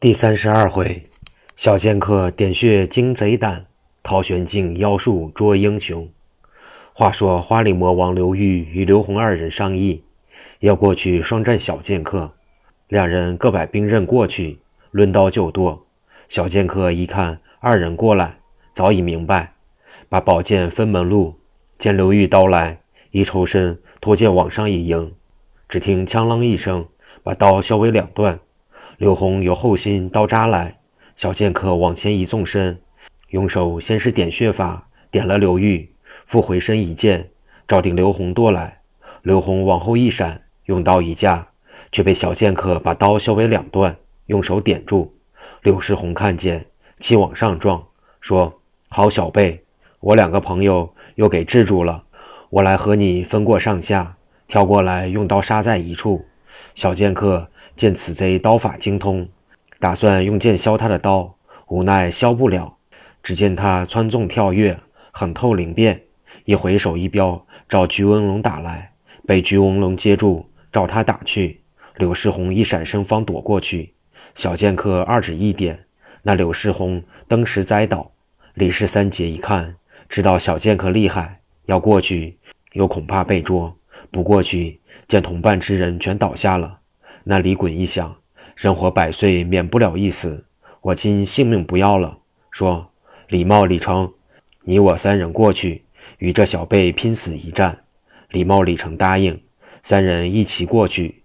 第三十二回，小剑客点穴惊贼胆，陶玄镜妖术捉英雄。话说花里魔王刘玉与刘洪二人商议，要过去双战小剑客。两人各摆兵刃过去，抡刀就剁。小剑客一看二人过来，早已明白，把宝剑分门路。见刘玉刀来，一抽身，脱剑往上一迎，只听锵啷一声，把刀削为两段。刘洪由后心刀扎来，小剑客往前一纵身，用手先是点穴法，点了刘玉，复回身一剑，照定刘洪剁来。刘洪往后一闪，用刀一架，却被小剑客把刀削为两段，用手点住。刘世宏看见，气往上撞，说：“好小辈，我两个朋友又给制住了，我来和你分过上下，跳过来用刀杀在一处。”小剑客。见此贼刀法精通，打算用剑削他的刀，无奈削不了。只见他窜纵跳跃，狠透灵便，一回手一镖，照菊文龙打来，被菊文龙接住，照他打去。柳世宏一闪身方躲过去，小剑客二指一点，那柳世宏登时栽倒。李氏三姐一看，知道小剑客厉害，要过去，又恐怕被捉，不过去，见同伴之人全倒下了。那李衮一想，人活百岁，免不了一死，我今性命不要了。说：“李茂、李成，你我三人过去，与这小辈拼死一战。”李茂、李成答应，三人一齐过去。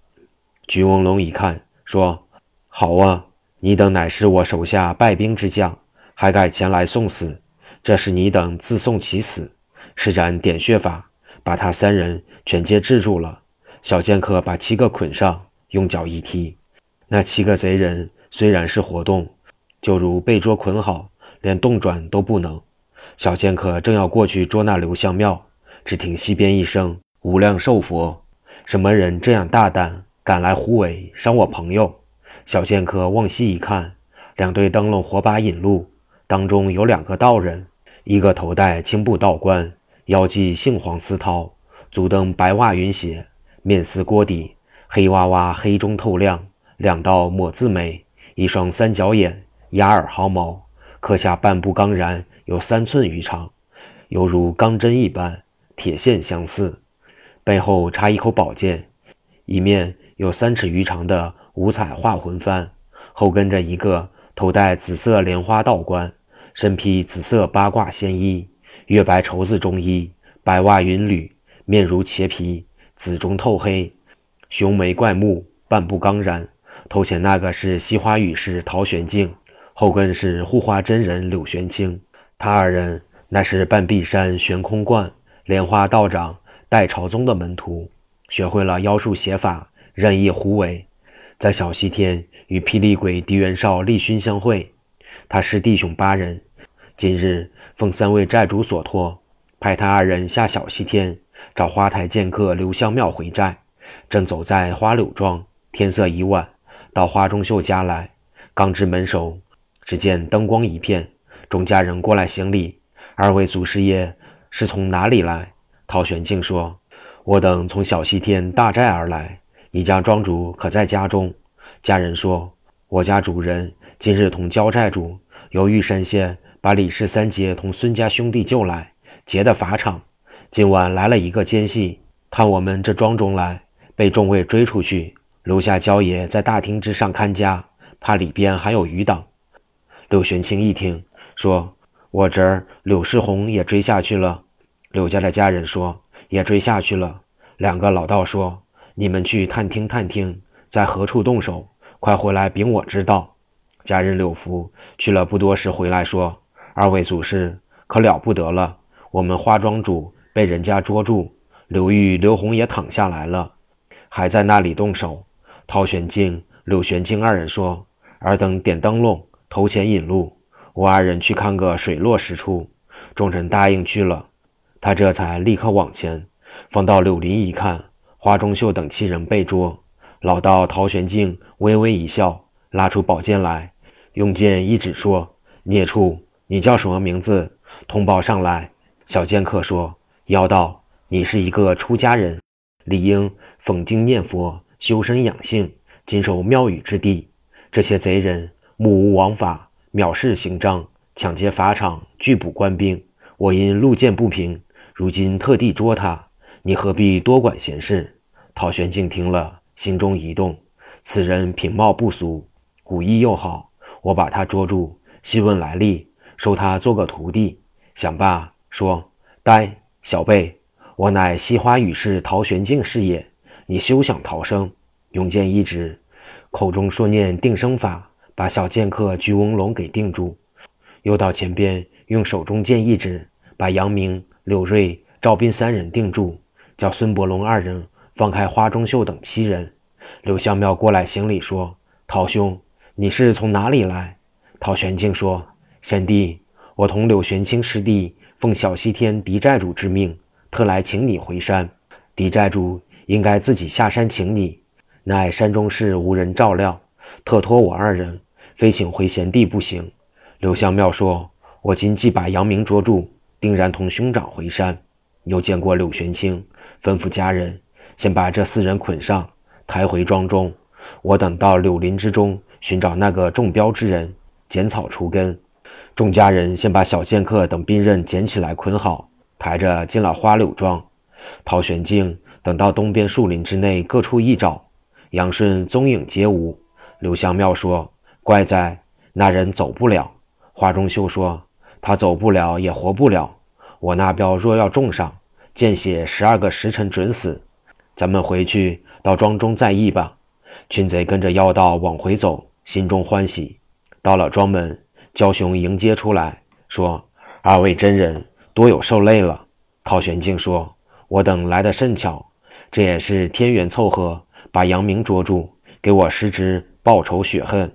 菊翁龙一看，说：“好啊，你等乃是我手下败兵之将，还敢前来送死？这是你等自送其死。施展点穴法，把他三人全皆制住了。小剑客把七个捆上。”用脚一踢，那七个贼人虽然是活动，就如被捉捆好，连动转都不能。小剑客正要过去捉那刘香庙，只听西边一声“无量寿佛”，什么人这样大胆，敢来胡为伤我朋友？小剑客往西一看，两对灯笼火把引路，当中有两个道人，一个头戴青布道冠，腰系杏黄丝绦，足蹬白袜云鞋，面似锅底。黑娃娃，黑中透亮，两道抹字眉，一双三角眼，牙耳毫毛，刻下半部钢髯，有三寸余长，犹如钢针一般，铁线相似。背后插一口宝剑，一面有三尺余长的五彩画魂幡，后跟着一个头戴紫色莲花道冠，身披紫色八卦仙衣，月白绸子中衣，白袜云履，面如茄皮，紫中透黑。雄眉怪目，半步刚然，头前那个是西花雨士陶玄镜，后跟是护花真人柳玄清。他二人乃是半壁山悬空观莲花道长戴朝宗的门徒，学会了妖术邪法，任意胡为，在小西天与霹雳鬼狄元绍立勋相会。他师弟兄八人，今日奉三位寨主所托，派他二人下小西天找花台剑客刘香庙回寨。正走在花柳庄，天色已晚，到花中秀家来。刚至门首，只见灯光一片，众家人过来行礼：“二位祖师爷是从哪里来？”陶玄静说：“我等从小西天大寨而来。你家庄主可在家中？”家人说：“我家主人今日同焦寨主由玉山县把李氏三杰同孙家兄弟救来，劫的法场。今晚来了一个奸细，探我们这庄中来。”被众位追出去，留下焦爷在大厅之上看家，怕里边还有余党。柳玄清一听，说：“我侄儿柳世宏也追下去了。”柳家的家人说：“也追下去了。”两个老道说：“你们去探听探听，在何处动手，快回来禀我知道。”家人柳福去了不多时回来，说：“二位祖师可了不得了，我们花庄主被人家捉住，刘玉、刘红也躺下来了。”还在那里动手，陶玄静、柳玄静二人说：“尔等点灯笼，头前引路，我二人去看个水落石出。”众人答应去了。他这才立刻往前，放到柳林一看，花中秀等七人被捉。老道陶玄静微微一笑，拉出宝剑来，用剑一指说：“孽畜，你叫什么名字？通报上来。”小剑客说：“妖道，你是一个出家人。”理应讽经念佛，修身养性，谨守庙宇之地。这些贼人目无王法，藐视刑章，抢劫法场，拒捕官兵。我因路见不平，如今特地捉他。你何必多管闲事？陶玄静听了，心中一动。此人品貌不俗，武艺又好，我把他捉住，细问来历，收他做个徒弟。想罢，说：“呆小辈，我乃西花羽士陶玄静是也。你休想逃生。”用剑一指，口中说念定生法，把小剑客鞠翁龙给定住。又到前边，用手中剑一指，把杨明、柳瑞、赵斌三人定住，叫孙伯龙二人放开花中秀等七人。柳香庙过来行礼说：“陶兄，你是从哪里来？”陶玄静说：“贤弟，我同柳玄清师弟奉小西天狄寨主之命，特来请你回山。狄寨主应该自己下山请你，乃山中事无人照料，特托我二人，非请回贤弟不行。”刘香庙说：“我今既把杨明捉住，定然同兄长回山。又见过柳玄清，吩咐家人先把这四人捆上。”抬回庄中，我等到柳林之中寻找那个中标之人，剪草除根。众家人先把小剑客等兵刃捡起来捆好，抬着进了花柳庄。陶玄静等到东边树林之内各处一找，杨顺踪影皆无。刘香庙说：“怪哉，那人走不了。”花中秀说：“他走不了也活不了。我那镖若要中上，见血十二个时辰准死。咱们回去。”到庄中再议吧。群贼跟着妖道往回走，心中欢喜。到了庄门，焦雄迎接出来，说：“二位真人多有受累了。”陶玄静说：“我等来的甚巧，这也是天缘凑合，把杨明捉住，给我师侄报仇雪恨。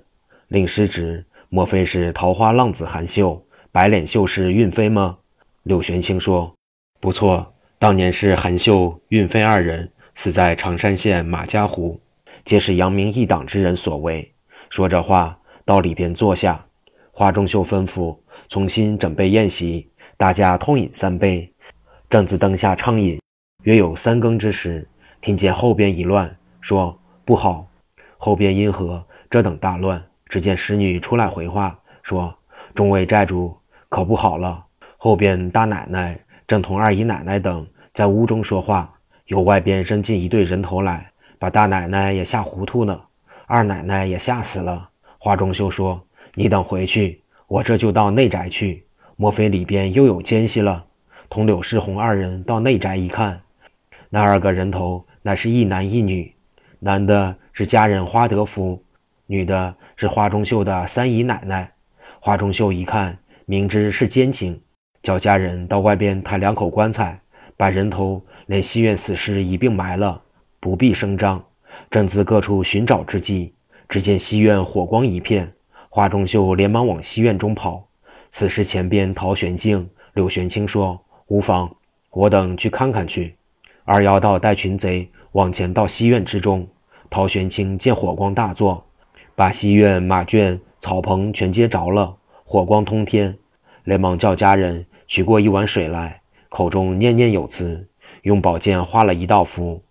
令师侄莫非是桃花浪子韩秀、白脸秀士运飞吗？”柳玄清说：“不错，当年是韩秀、运飞二人。”死在常山县马家湖，皆是杨明一党之人所为。说着话，到里边坐下。华中秀吩咐重新准备宴席，大家痛饮三杯。正自灯下畅饮，约有三更之时，听见后边一乱，说不好。后边因何这等大乱？只见使女出来回话，说众位寨主可不好了。后边大奶奶正同二姨奶奶等在屋中说话。由外边扔进一队人头来，把大奶奶也吓糊涂了，二奶奶也吓死了。华中秀说：“你等回去，我这就到内宅去。莫非里边又有奸细了？”同柳世红二人到内宅一看，那二个人头乃是一男一女，男的是家人花德福，女的是花中秀的三姨奶奶。花中秀一看，明知是奸情，叫家人到外边抬两口棺材，把人头。连西院死尸一并埋了，不必声张。正自各处寻找之际，只见西院火光一片，花中秀连忙往西院中跑。此时前边陶玄静、柳玄清说：“无妨，我等去看看去。”二妖道带群贼往前到西院之中。陶玄清见火光大作，把西院马圈、草棚全接着了，火光通天，连忙叫家人取过一碗水来，口中念念有词。用宝剑画了一道符，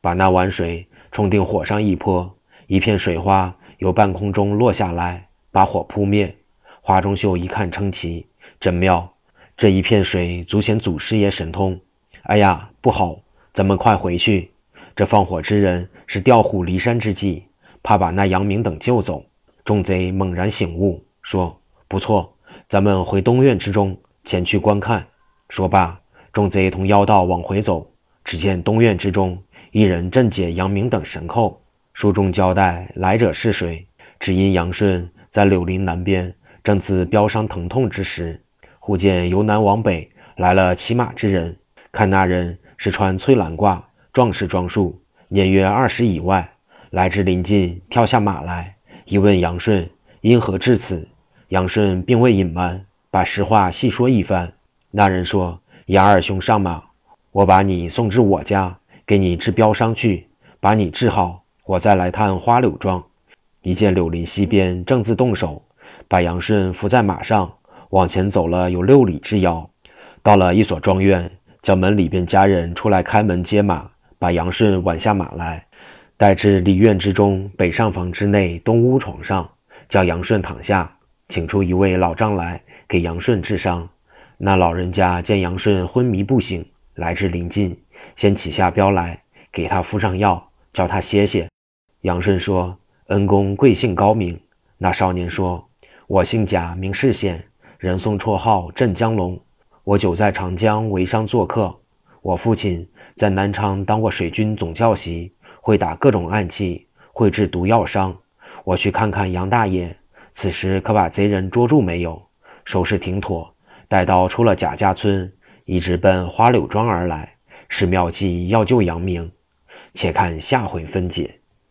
把那碗水冲定火上一泼，一片水花由半空中落下来，把火扑灭。华中秀一看，称奇，真妙！这一片水足显祖师爷神通。哎呀，不好，咱们快回去！这放火之人是调虎离山之计，怕把那杨明等救走。众贼猛然醒悟，说：“不错，咱们回东院之中前去观看。”说罢。众贼同妖道往回走，只见东院之中，一人正解杨明等绳扣。书中交代来者是谁，只因杨顺在柳林南边正自飙伤疼痛之时，忽见由南往北来了骑马之人。看那人是穿翠蓝褂，壮士装束，年约二十以外。来至临近，跳下马来，一问杨顺因何至此。杨顺并未隐瞒，把实话细说一番。那人说。杨二兄上马，我把你送至我家，给你治标伤去，把你治好，我再来探花柳庄。一见柳林西边正自动手，把杨顺扶在马上，往前走了有六里之遥，到了一所庄院，叫门里边家人出来开门接马，把杨顺挽下马来，带至里院之中北上房之内东屋床上，叫杨顺躺下，请出一位老丈来给杨顺治伤。那老人家见杨顺昏迷不醒，来至临近，先起下镖来，给他敷上药，叫他歇歇。杨顺说：“恩公贵姓高明？”那少年说：“我姓贾，名世显，人送绰号镇江龙。我久在长江为商做客。我父亲在南昌当过水军总教习，会打各种暗器，会治毒药伤。我去看看杨大爷，此时可把贼人捉住没有？收拾停妥。”待到出了贾家村，一直奔花柳庄而来，是妙计要救杨明。且看下回分解。